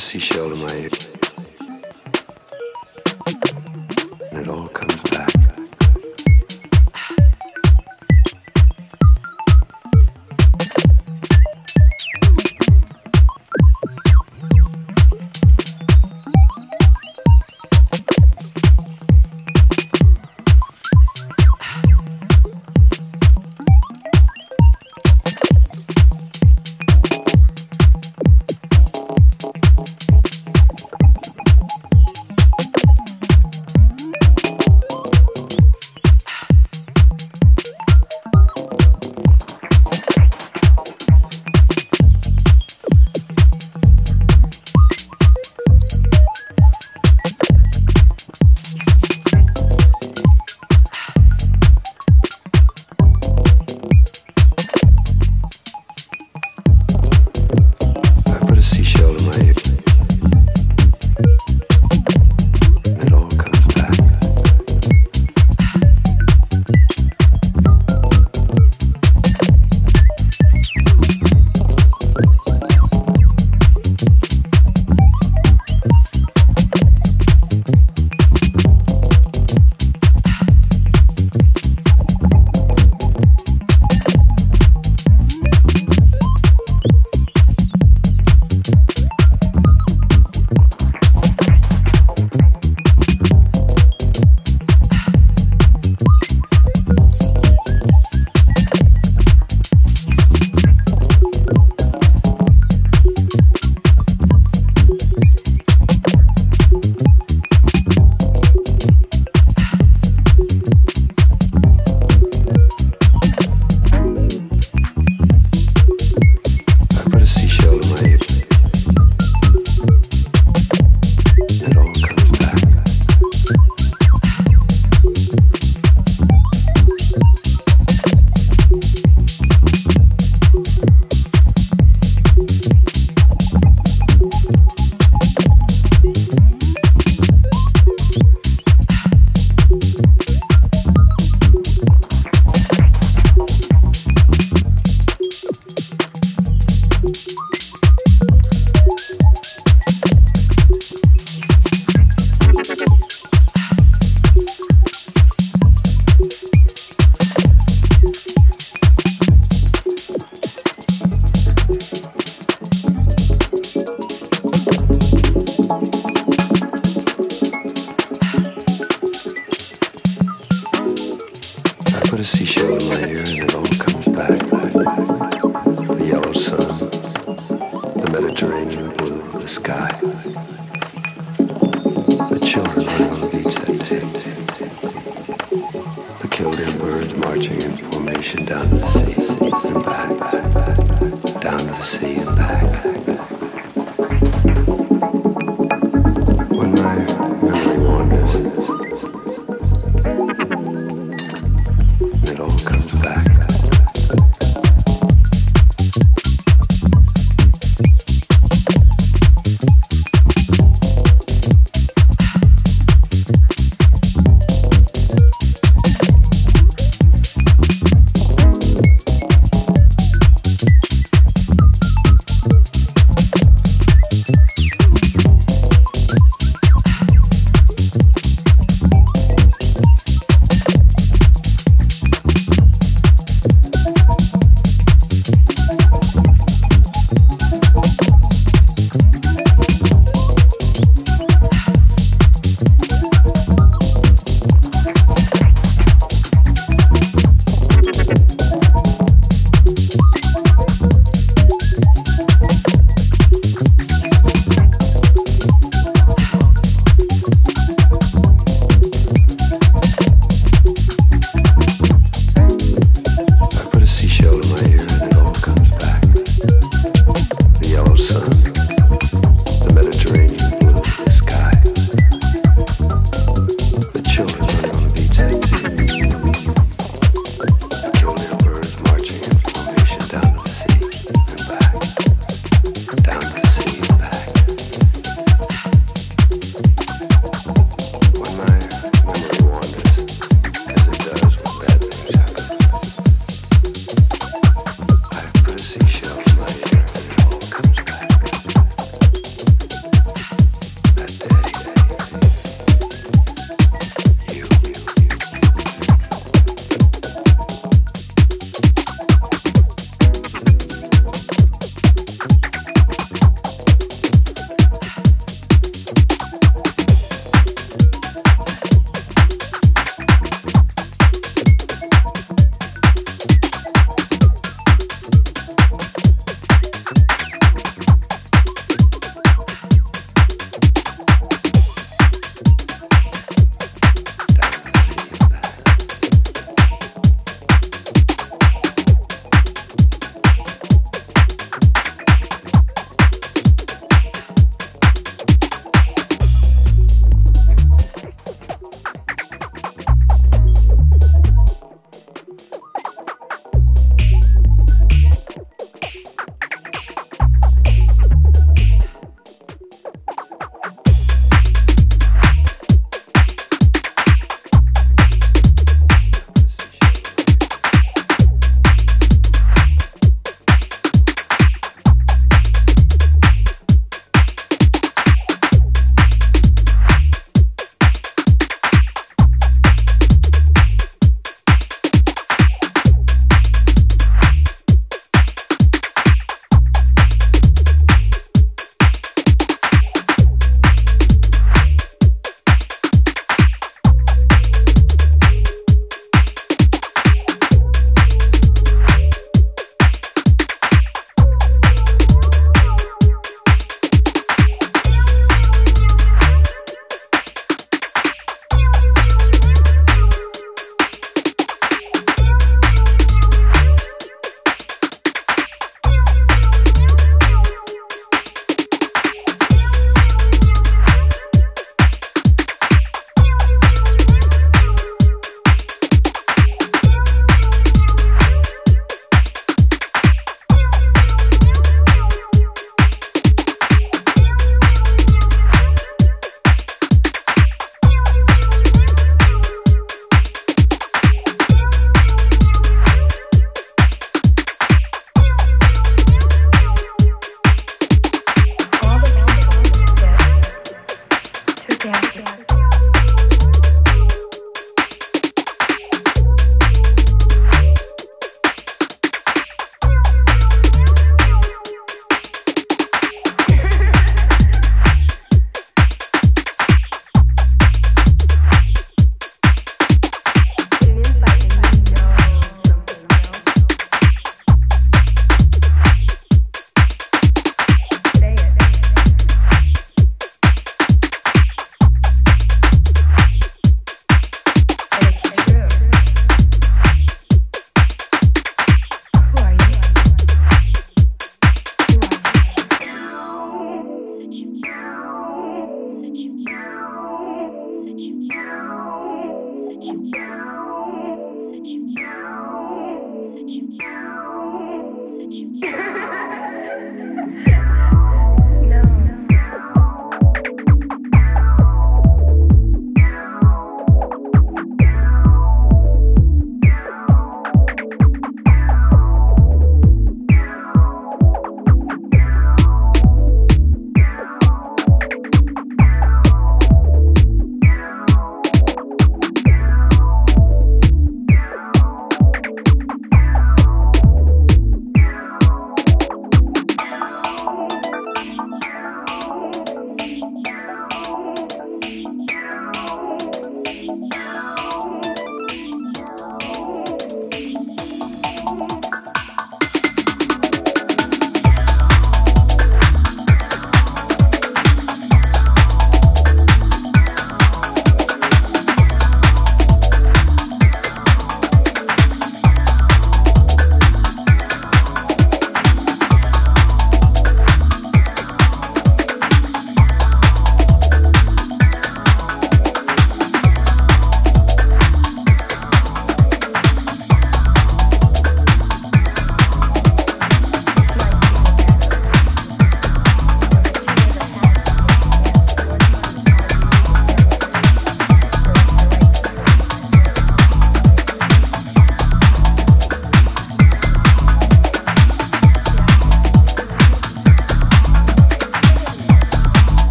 seashell in my ear.